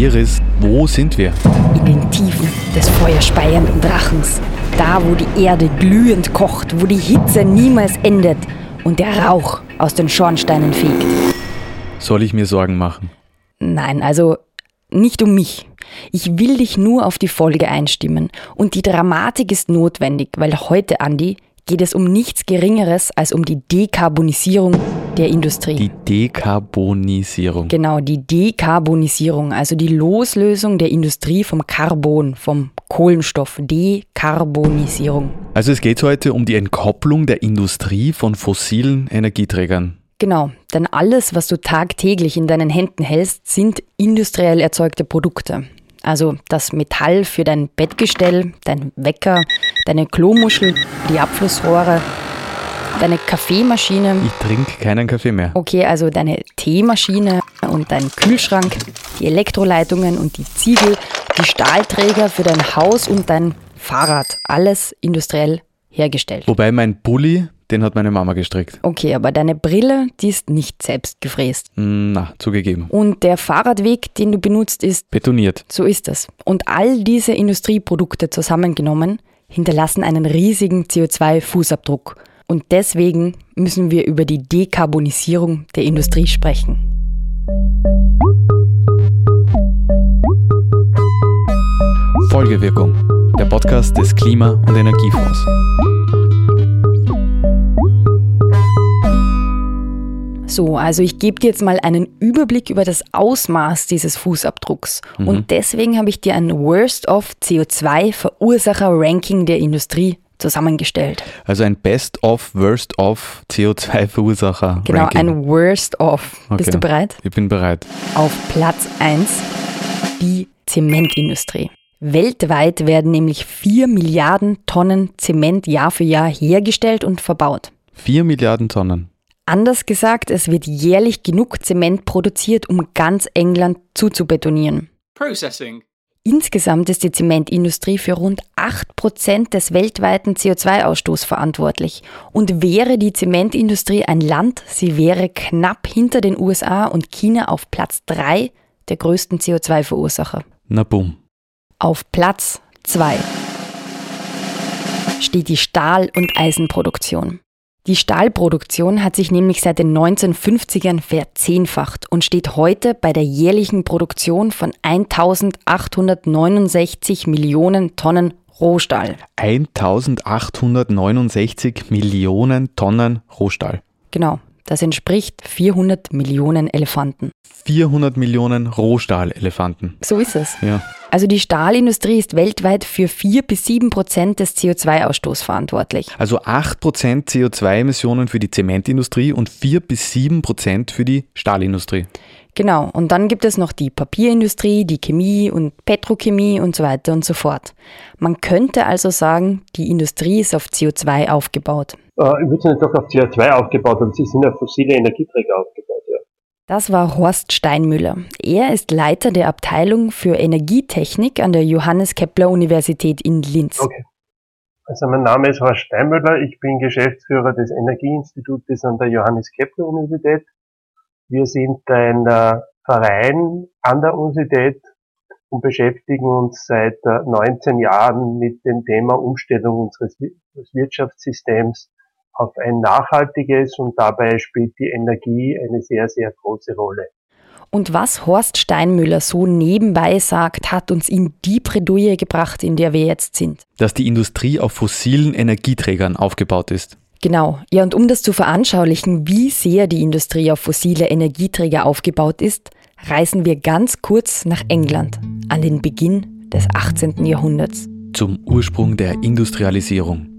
Iris, wo sind wir? In den Tiefen des feuerspeienden Drachens. Da, wo die Erde glühend kocht, wo die Hitze niemals endet und der Rauch aus den Schornsteinen fegt. Soll ich mir Sorgen machen? Nein, also nicht um mich. Ich will dich nur auf die Folge einstimmen. Und die Dramatik ist notwendig, weil heute, Andi, geht es um nichts Geringeres als um die Dekarbonisierung der Industrie. Die Dekarbonisierung. Genau, die Dekarbonisierung, also die Loslösung der Industrie vom Carbon, vom Kohlenstoff. Dekarbonisierung. Also es geht heute um die Entkopplung der Industrie von fossilen Energieträgern. Genau, denn alles, was du tagtäglich in deinen Händen hältst, sind industriell erzeugte Produkte. Also das Metall für dein Bettgestell, dein Wecker, deine Klomuschel, die Abflussrohre, deine Kaffeemaschine. Ich trinke keinen Kaffee mehr. Okay, also deine Teemaschine und dein Kühlschrank, die Elektroleitungen und die Ziegel, die Stahlträger für dein Haus und dein Fahrrad. Alles industriell hergestellt. Wobei mein Bulli, den hat meine Mama gestrickt. Okay, aber deine Brille, die ist nicht selbst gefräst. Na, zugegeben. Und der Fahrradweg, den du benutzt, ist Betoniert. So ist es. Und all diese Industrieprodukte zusammengenommen hinterlassen einen riesigen CO2-Fußabdruck. Und deswegen müssen wir über die Dekarbonisierung der Industrie sprechen. Folgewirkung. Der Podcast des Klima- und Energiefonds. So, also ich gebe dir jetzt mal einen Überblick über das Ausmaß dieses Fußabdrucks. Mhm. Und deswegen habe ich dir ein Worst of CO2-Verursacher-Ranking der Industrie zusammengestellt. Also ein Best of, Worst of CO2-Verursacher. Genau, Ranking. ein Worst of. Bist Okay. du bereit? Ich bin bereit. Auf Platz 1 die Zementindustrie. Weltweit werden nämlich 4 Milliarden Tonnen Zement Jahr für Jahr hergestellt und verbaut. 4 Milliarden Tonnen. Anders gesagt, es wird jährlich genug Zement produziert, um ganz England zuzubetonieren. Processing. Insgesamt ist die Zementindustrie für rund 8% des weltweiten CO2-Ausstoßes verantwortlich. Und wäre die Zementindustrie ein Land, sie wäre knapp hinter den USA und China auf Platz 3 der größten CO2-Verursacher. Na boom. Auf Platz 2 steht die Stahl- und Eisenproduktion. Die Stahlproduktion hat sich nämlich seit den 1950ern verzehnfacht und steht heute bei der jährlichen Produktion von 1869 Millionen Tonnen Rohstahl. 1869 Millionen Tonnen Rohstahl. Genau, das entspricht 400 Millionen Elefanten. 400 Millionen Rohstahlelefanten. So ist es. Ja. Also die Stahlindustrie ist weltweit für 4 bis 7 Prozent des CO2-Ausstoßes verantwortlich. Also 8% CO2-Emissionen für die Zementindustrie und 4 bis 7% für die Stahlindustrie. Genau, und dann gibt es noch die Papierindustrie, die Chemie und Petrochemie und so weiter und so fort. Man könnte also sagen, die Industrie ist auf CO2 aufgebaut. Äh, ich würde es nicht doch auf CO2 aufgebaut, aber sie sind auf fossile Energieträger aufgebaut, ja. Das war Horst Steinmüller. Er ist Leiter der Abteilung für Energietechnik an der Johannes Kepler Universität in Linz. Okay. Also mein Name ist Horst Steinmüller, ich bin Geschäftsführer des Energieinstitutes an der Johannes Kepler Universität. Wir sind ein äh, Verein an der Universität und beschäftigen uns seit äh, 19 Jahren mit dem Thema Umstellung unseres Wirtschaftssystems auf ein nachhaltiges und dabei spielt die Energie eine sehr, sehr große Rolle. Und was Horst Steinmüller so nebenbei sagt, hat uns in die Bredouille gebracht, in der wir jetzt sind. Dass die Industrie auf fossilen Energieträgern aufgebaut ist. Genau. Ja, und um das zu veranschaulichen, wie sehr die Industrie auf fossile Energieträger aufgebaut ist, reisen wir ganz kurz nach England, an den Beginn des 18. Jahrhunderts. Zum Ursprung der Industrialisierung.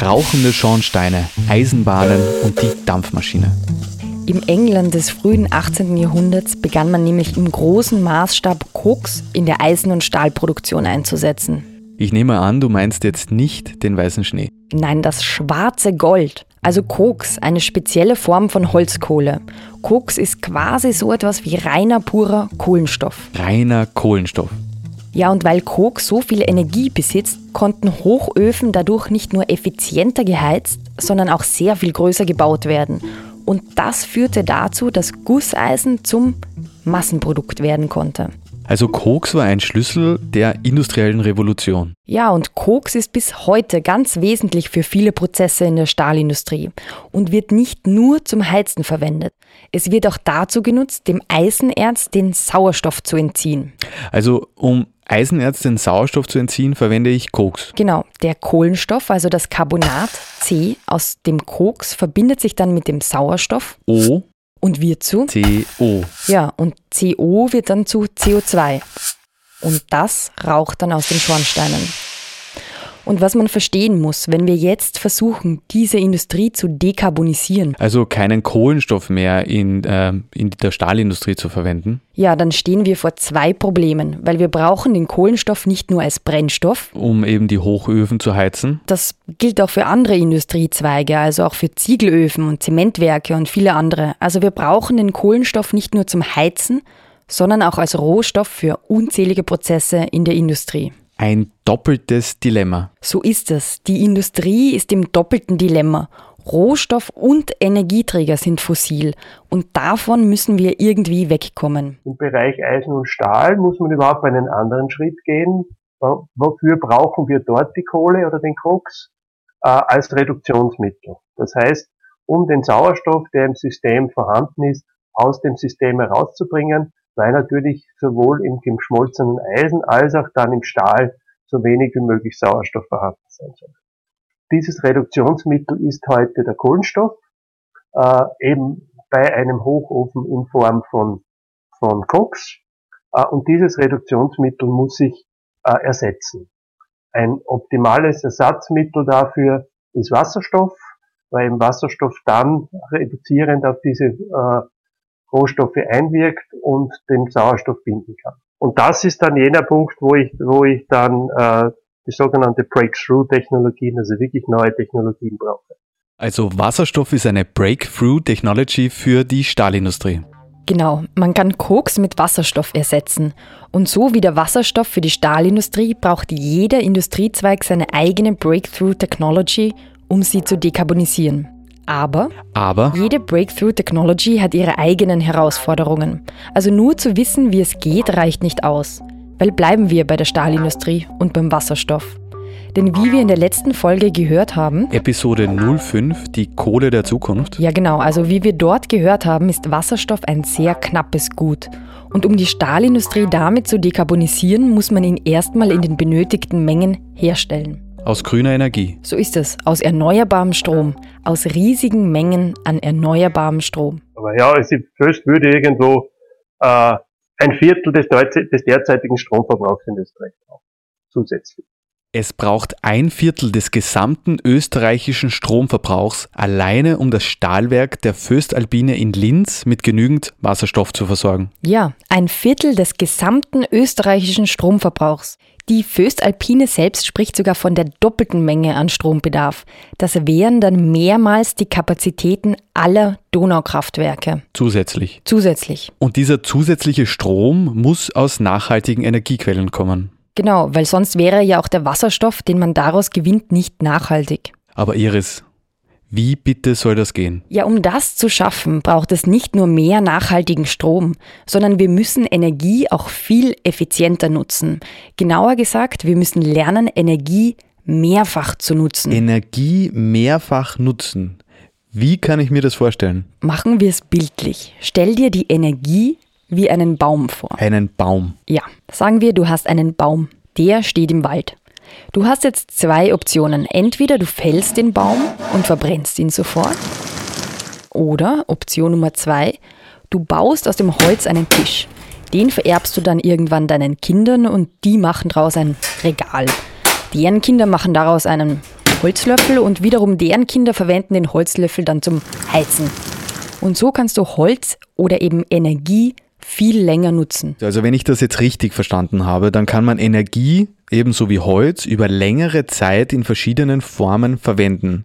Rauchende Schornsteine, Eisenbahnen und die Dampfmaschine. Im England des frühen 18. Jahrhunderts begann man nämlich im großen Maßstab Koks in der Eisen- und Stahlproduktion einzusetzen. Ich nehme an, du meinst jetzt nicht den weißen Schnee. Nein, das schwarze Gold. Also Koks, eine spezielle Form von Holzkohle. Koks ist quasi so etwas wie reiner, purer Kohlenstoff. Reiner Kohlenstoff. Ja, und weil Koks so viel Energie besitzt, konnten Hochöfen dadurch nicht nur effizienter geheizt, sondern auch sehr viel größer gebaut werden. Und das führte dazu, dass Gusseisen zum Massenprodukt werden konnte. Also Koks war ein Schlüssel der industriellen Revolution. Ja, und Koks ist bis heute ganz wesentlich für viele Prozesse in der Stahlindustrie und wird nicht nur zum Heizen verwendet. Es wird auch dazu genutzt, dem Eisenerz den Sauerstoff zu entziehen. Also um Eisenerz den Sauerstoff zu entziehen, verwende ich Koks. Genau, der Kohlenstoff, also das Carbonat C aus dem Koks, verbindet sich dann mit dem Sauerstoff O, und wird zu CO. Ja, und CO wird dann zu CO2. Und das raucht dann aus den Schornsteinen. Und was man verstehen muss, wenn wir jetzt versuchen, diese Industrie zu dekarbonisieren. Also keinen Kohlenstoff mehr in, äh, in der Stahlindustrie zu verwenden. Ja, dann stehen wir vor zwei Problemen, weil wir brauchen den Kohlenstoff nicht nur als Brennstoff. Um eben die Hochöfen zu heizen. Das gilt auch für andere Industriezweige, also auch für Ziegelöfen und Zementwerke und viele andere. Also wir brauchen den Kohlenstoff nicht nur zum Heizen, sondern auch als Rohstoff für unzählige Prozesse in der Industrie. Ein doppeltes Dilemma. So ist es. Die Industrie ist im doppelten Dilemma. Rohstoff und Energieträger sind fossil und davon müssen wir irgendwie wegkommen. Im Bereich Eisen und Stahl muss man überhaupt einen anderen Schritt gehen. Wofür brauchen wir dort die Kohle oder den Koks? Äh, als Reduktionsmittel. Das heißt, um den Sauerstoff, der im System vorhanden ist, aus dem System herauszubringen, weil natürlich sowohl im geschmolzenen Eisen als auch dann im Stahl so wenig wie möglich Sauerstoff vorhanden sein soll. Dieses Reduktionsmittel ist heute der Kohlenstoff, äh, eben bei einem Hochofen in Form von, von Koks. Äh, und dieses Reduktionsmittel muss sich äh, ersetzen. Ein optimales Ersatzmittel dafür ist Wasserstoff, weil eben Wasserstoff dann reduzierend auf diese äh, Rohstoffe einwirkt und den Sauerstoff binden kann. Und das ist dann jener Punkt, wo ich, wo ich dann äh, die sogenannte Breakthrough-Technologien, also wirklich neue Technologien brauche. Also Wasserstoff ist eine Breakthrough-Technology für die Stahlindustrie. Genau, man kann Koks mit Wasserstoff ersetzen. Und so wie der Wasserstoff für die Stahlindustrie braucht jeder Industriezweig seine eigene Breakthrough Technology, um sie zu dekarbonisieren. Aber, Aber jede Breakthrough Technology hat ihre eigenen Herausforderungen. Also nur zu wissen, wie es geht, reicht nicht aus. Weil bleiben wir bei der Stahlindustrie und beim Wasserstoff. Denn wie wir in der letzten Folge gehört haben, Episode 05, die Kohle der Zukunft. Ja genau, also wie wir dort gehört haben, ist Wasserstoff ein sehr knappes Gut. Und um die Stahlindustrie damit zu dekarbonisieren, muss man ihn erstmal in den benötigten Mengen herstellen. Aus grüner Energie. So ist es, aus erneuerbarem Strom, aus riesigen Mengen an erneuerbarem Strom. Aber ja, es ist würde irgendwo äh, ein Viertel des, des derzeitigen Stromverbrauchs in Österreich brauchen. Zusätzlich. Es braucht ein Viertel des gesamten österreichischen Stromverbrauchs alleine, um das Stahlwerk der Föstalpine in Linz mit genügend Wasserstoff zu versorgen. Ja, ein Viertel des gesamten österreichischen Stromverbrauchs. Die Föstalpine selbst spricht sogar von der doppelten Menge an Strombedarf. Das wären dann mehrmals die Kapazitäten aller Donaukraftwerke. Zusätzlich. Zusätzlich. Und dieser zusätzliche Strom muss aus nachhaltigen Energiequellen kommen. Genau, weil sonst wäre ja auch der Wasserstoff, den man daraus gewinnt, nicht nachhaltig. Aber Iris, wie bitte soll das gehen? Ja, um das zu schaffen, braucht es nicht nur mehr nachhaltigen Strom, sondern wir müssen Energie auch viel effizienter nutzen. Genauer gesagt, wir müssen lernen, Energie mehrfach zu nutzen. Energie mehrfach nutzen. Wie kann ich mir das vorstellen? Machen wir es bildlich. Stell dir die Energie wie einen Baum vor. Einen Baum. Ja, sagen wir, du hast einen Baum. Der steht im Wald. Du hast jetzt zwei Optionen. Entweder du fällst den Baum und verbrennst ihn sofort. Oder Option Nummer zwei, du baust aus dem Holz einen Tisch. Den vererbst du dann irgendwann deinen Kindern und die machen daraus ein Regal. Deren Kinder machen daraus einen Holzlöffel und wiederum deren Kinder verwenden den Holzlöffel dann zum Heizen. Und so kannst du Holz oder eben Energie viel länger nutzen. Also wenn ich das jetzt richtig verstanden habe, dann kann man Energie ebenso wie Holz über längere Zeit in verschiedenen Formen verwenden,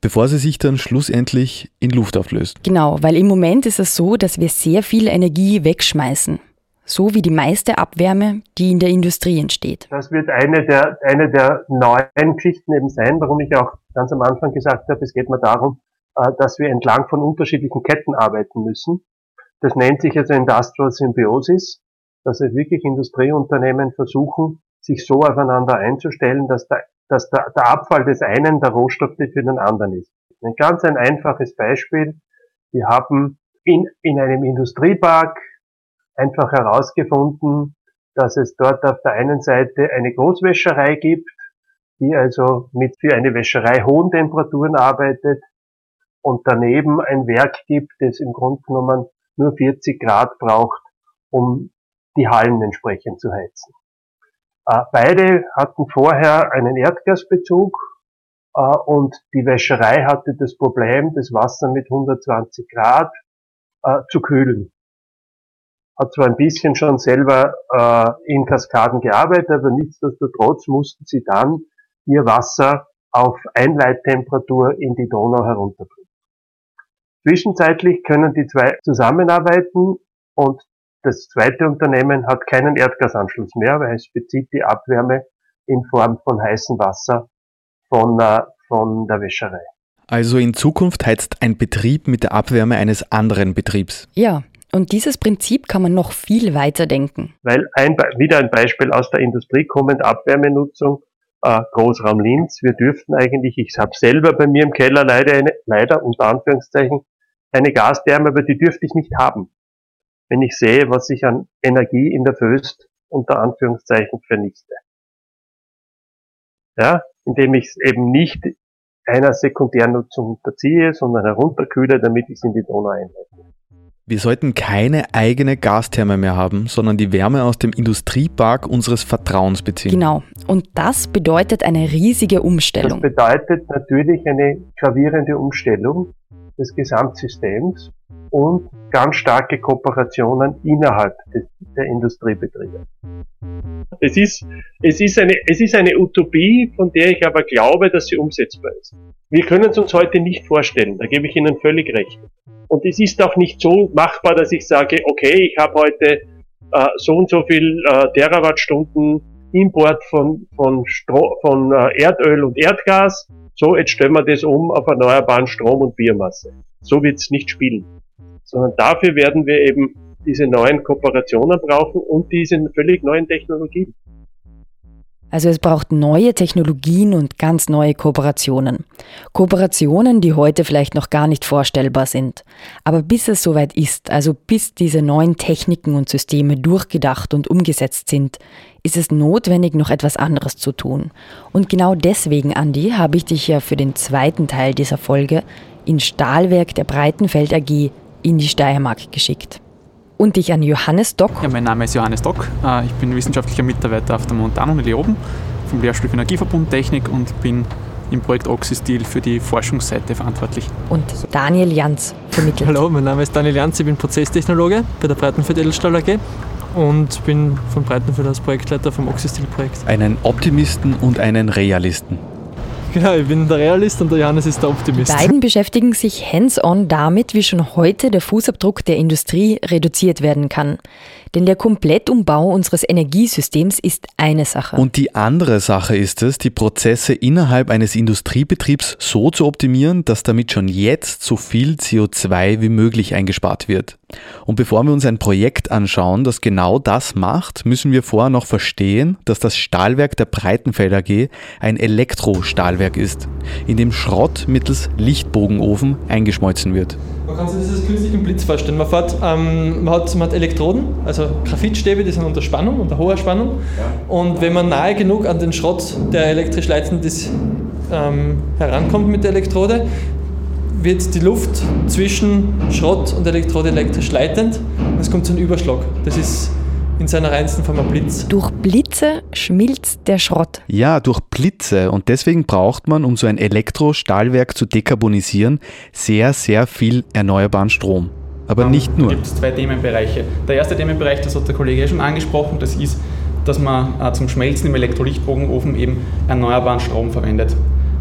bevor sie sich dann schlussendlich in Luft auflöst. Genau, weil im Moment ist es so, dass wir sehr viel Energie wegschmeißen. So wie die meiste Abwärme, die in der Industrie entsteht. Das wird eine der, eine der neuen Geschichten eben sein, warum ich auch ganz am Anfang gesagt habe, es geht mir darum, äh, dass wir entlang von unterschiedlichen Ketten arbeiten müssen. Das nennt sich also Industrial Symbiosis. dass es wirklich Industrieunternehmen versuchen, sich so aufeinander einzustellen, dass der, dass der, der Abfall des einen der Rohstoff für den anderen ist. Ein ganz ein einfaches Beispiel. Wir haben in, in einem Industriepark einfach herausgefunden, dass es dort auf der einen Seite eine Großwäscherei gibt, die also mit für eine Wäscherei hohen Temperaturen arbeitet und daneben ein Werk gibt, das im Grunde genommen nur 40 Grad braucht, um die Hallen entsprechend zu heizen. Äh, beide hatten vorher einen Erdgasbezug äh, und die Wäscherei hatte das Problem, das Wasser mit 120 Grad äh, zu kühlen. Hat zwar ein bisschen schon selber in Kaskaden gearbeitet, aber nichtsdestotrotz mussten sie dann ihr Wasser auf Einleittemperatur in die Donau herunterbringen. Zwischenzeitlich können die zwei zusammenarbeiten und das zweite Unternehmen hat keinen Erdgasanschluss mehr, weil es bezieht die Abwärme in Form von heißem Wasser von, äh, von der Wäscherei. Also in Zukunft heizt ein Betrieb mit der Abwärme eines anderen Betriebs. Ja, und dieses Prinzip kann man noch viel weiter denken. Weil ein, wieder ein Beispiel aus der Industrie kommend, Abwärmenutzung, äh, Großraum Linz. Wir dürften eigentlich, ich habe selber bei mir im Keller leider, eine, leider unter Anführungszeichen, eine Gastherme, aber die dürfte ich nicht haben wenn ich sehe, was ich an Energie in der Föst unter Anführungszeichen vernichte. Ja, indem ich es eben nicht einer Sekundärnutzung unterziehe, sondern herunterkühle, damit ich es in die Donau einleite. Wir sollten keine eigene Gastherme mehr haben, sondern die Wärme aus dem Industriepark unseres Vertrauens beziehen. Genau. Und das bedeutet eine riesige Umstellung. Das bedeutet natürlich eine gravierende Umstellung des Gesamtsystems und ganz starke Kooperationen innerhalb des, der Industriebetriebe. Es ist, es, ist eine, es ist eine Utopie, von der ich aber glaube, dass sie umsetzbar ist. Wir können es uns heute nicht vorstellen, da gebe ich Ihnen völlig recht. Und es ist auch nicht so machbar, dass ich sage, okay, ich habe heute äh, so und so viel äh, Terawattstunden Import von, von, Stro von äh, Erdöl und Erdgas. So, jetzt stellen wir das um auf erneuerbaren Strom und Biomasse. So wird es nicht spielen sondern dafür werden wir eben diese neuen Kooperationen brauchen und diese völlig neuen Technologien. Also es braucht neue Technologien und ganz neue Kooperationen. Kooperationen, die heute vielleicht noch gar nicht vorstellbar sind. Aber bis es soweit ist, also bis diese neuen Techniken und Systeme durchgedacht und umgesetzt sind, ist es notwendig, noch etwas anderes zu tun. Und genau deswegen, Andi, habe ich dich ja für den zweiten Teil dieser Folge in Stahlwerk der Breitenfeld AG in die Steiermark geschickt. Und dich an Johannes Dock. Ja, mein Name ist Johannes Dock. Äh, ich bin wissenschaftlicher Mitarbeiter auf der Montanuni oben vom Lehrstuhl für Energieverbundtechnik und bin im Projekt Oxystil für die Forschungsseite verantwortlich. Und Daniel Janz vermittelt. Hallo, mein Name ist Daniel Janz, ich bin Prozesstechnologe bei der Breitenfeld Edelstahl AG und bin von Breitenfeld als Projektleiter vom Oxystil-Projekt. Einen Optimisten und einen Realisten. Genau, ich bin der Realist und der Johannes ist der Optimist. Die beiden beschäftigen sich hands-on damit, wie schon heute der Fußabdruck der Industrie reduziert werden kann. Denn der Komplettumbau unseres Energiesystems ist eine Sache. Und die andere Sache ist es, die Prozesse innerhalb eines Industriebetriebs so zu optimieren, dass damit schon jetzt so viel CO2 wie möglich eingespart wird. Und bevor wir uns ein Projekt anschauen, das genau das macht, müssen wir vorher noch verstehen, dass das Stahlwerk der Breitenfeld AG ein Elektrostahlwerk ist, in dem Schrott mittels Lichtbogenofen eingeschmolzen wird. Man kann sich das als künstlichen Blitz vorstellen. Man, fährt, ähm, man, hat, man hat Elektroden, also Graphitstäbe, die sind unter Spannung, unter hoher Spannung. Ja. Und wenn man nahe genug an den Schrott, der elektrisch leitend ist, ähm, herankommt mit der Elektrode, wird die Luft zwischen Schrott und Elektrode elektrisch leitend und es kommt zu einem Überschlag. Das ist in seiner reinsten Form ein Blitz. Durch Blitze schmilzt der Schrott. Ja, durch Blitze. Und deswegen braucht man, um so ein Elektrostahlwerk zu dekarbonisieren, sehr, sehr viel erneuerbaren Strom. Aber um, nicht nur. Es gibt zwei Themenbereiche. Der erste Themenbereich, das hat der Kollege schon angesprochen, das ist, dass man äh, zum Schmelzen im Elektrolichtbogenofen eben erneuerbaren Strom verwendet.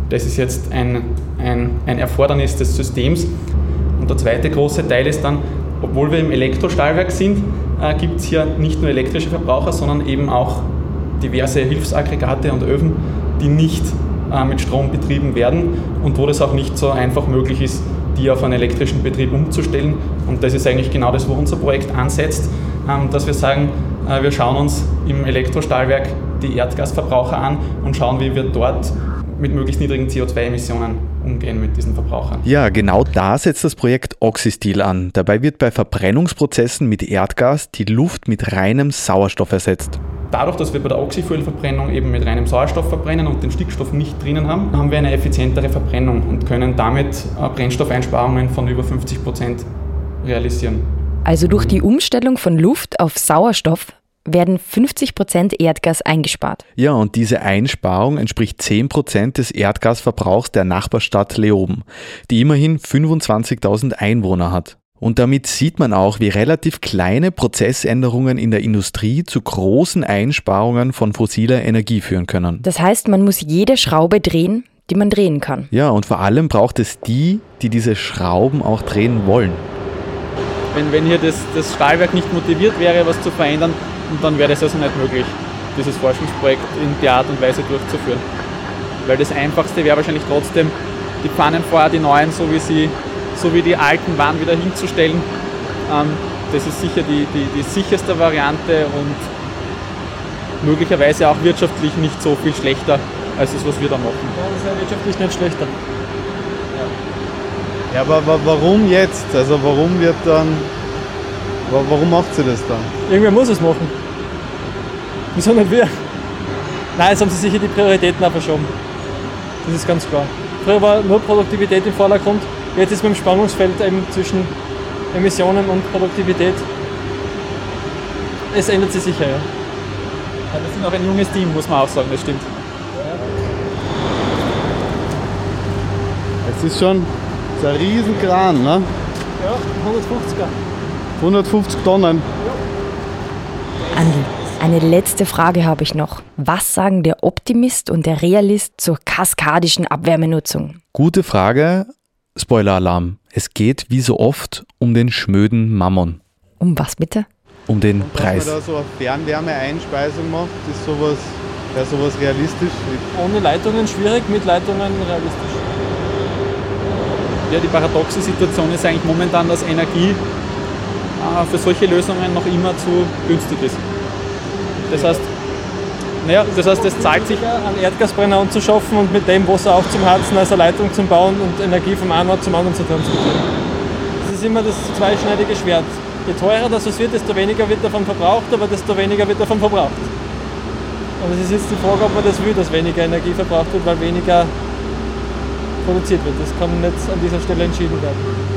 Das ist jetzt ein, ein, ein Erfordernis des Systems. Und der zweite große Teil ist dann, obwohl wir im Elektrostahlwerk sind, äh, gibt es hier nicht nur elektrische Verbraucher, sondern eben auch diverse Hilfsaggregate und Öfen, die nicht äh, mit Strom betrieben werden und wo das auch nicht so einfach möglich ist, die auf einen elektrischen Betrieb umzustellen. Und das ist eigentlich genau das, wo unser Projekt ansetzt, ähm, dass wir sagen, Äh, wir schauen uns im Elektrostahlwerk die Erdgasverbraucher an und schauen, wie wir dort mit möglichst niedrigen CO2-Emissionen umgehen mit diesen Verbrauchern. Ja, genau da setzt das Projekt Oxystil an. Dabei wird bei Verbrennungsprozessen mit Erdgas die Luft mit reinem Sauerstoff ersetzt. Dadurch, dass wir bei der Oxyfuelverbrennung eben mit reinem Sauerstoff verbrennen und den Stickstoff nicht drinnen haben, haben wir eine effizientere Verbrennung und können damit äh, Brennstoffeinsparungen von über 50 Prozent realisieren. Also durch die Umstellung von Luft auf Sauerstoff werden 50 Prozent Erdgas eingespart. Ja, und diese Einsparung entspricht 10 Prozent des Erdgasverbrauchs der Nachbarstadt Leoben, die immerhin 25.000 Einwohner hat. Und damit sieht man auch, wie relativ kleine Prozessänderungen in der Industrie zu großen Einsparungen von fossiler Energie führen können. Das heißt, man muss jede Schraube drehen, die man drehen kann. Ja, und vor allem braucht es die, die diese Schrauben auch drehen wollen. Wenn, wenn hier das, das Stahlwerk nicht motiviert wäre, was zu verändern, dann wäre es also nicht möglich, dieses Forschungsprojekt in der Art und Weise durchzuführen. Weil das Einfachste wäre wahrscheinlich trotzdem, die Pfannen vorher, die neuen, so wie sie so wie die alten waren, wieder hinzustellen. Ähm, das ist sicher die, die, die sicherste Variante und möglicherweise auch wirtschaftlich nicht so viel schlechter als das, was wir da machen. Ja, das ist ja wirtschaftlich nicht schlechter. Ja, aber wa- warum jetzt? Also warum wird dann, warum macht sie das dann? Irgendwer muss es machen. Wieso nicht wir? Nein, jetzt haben sie sicher die Prioritäten auch verschoben. Das ist ganz klar. Früher war nur Produktivität im Vordergrund, jetzt ist mit dem Spannungsfeld eben zwischen Emissionen und Produktivität. Es ändert sich sicher, ja. Ja, wir sind auch ein junges Team, muss man auch sagen, das stimmt. Es ist schon das ist ein Riesenkran, ne? Ja, 150er. 150 Tonnen. Andi, eine letzte Frage habe ich noch. Was sagen der Optimist und der Realist zur kaskadischen Abwärmenutzung? Gute Frage. Spoiler-Alarm. Es geht wie so oft um den schnöden Mammon, Um was bitte? um den Preis. man da so eine Fernwärmeeinspeisung macht, ist sowas, wäre sowas realistisch. Ohne Leitungen schwierig, mit Leitungen realistisch. Ja, die paradoxe Situation ist eigentlich momentan, dass Energie für solche Lösungen noch immer zu günstig ist. Das heißt, naja, das heißt, es zahlt sich einen Erdgasbrenner anzuschaffen und mit dem Wasser aufzuheizen, als eine Leitung zu bauen und Energie vom einen Ort zum anderen zu transportieren. Das ist immer das zweischneidige Schwert. Je teurer das wird, desto weniger wird davon verbraucht, aber desto weniger wird davon verbraucht. Und es ist jetzt die Frage, ob man das will, dass weniger Energie verbraucht wird, weil weniger produziert wird. Das kann nicht an dieser Stelle entschieden werden.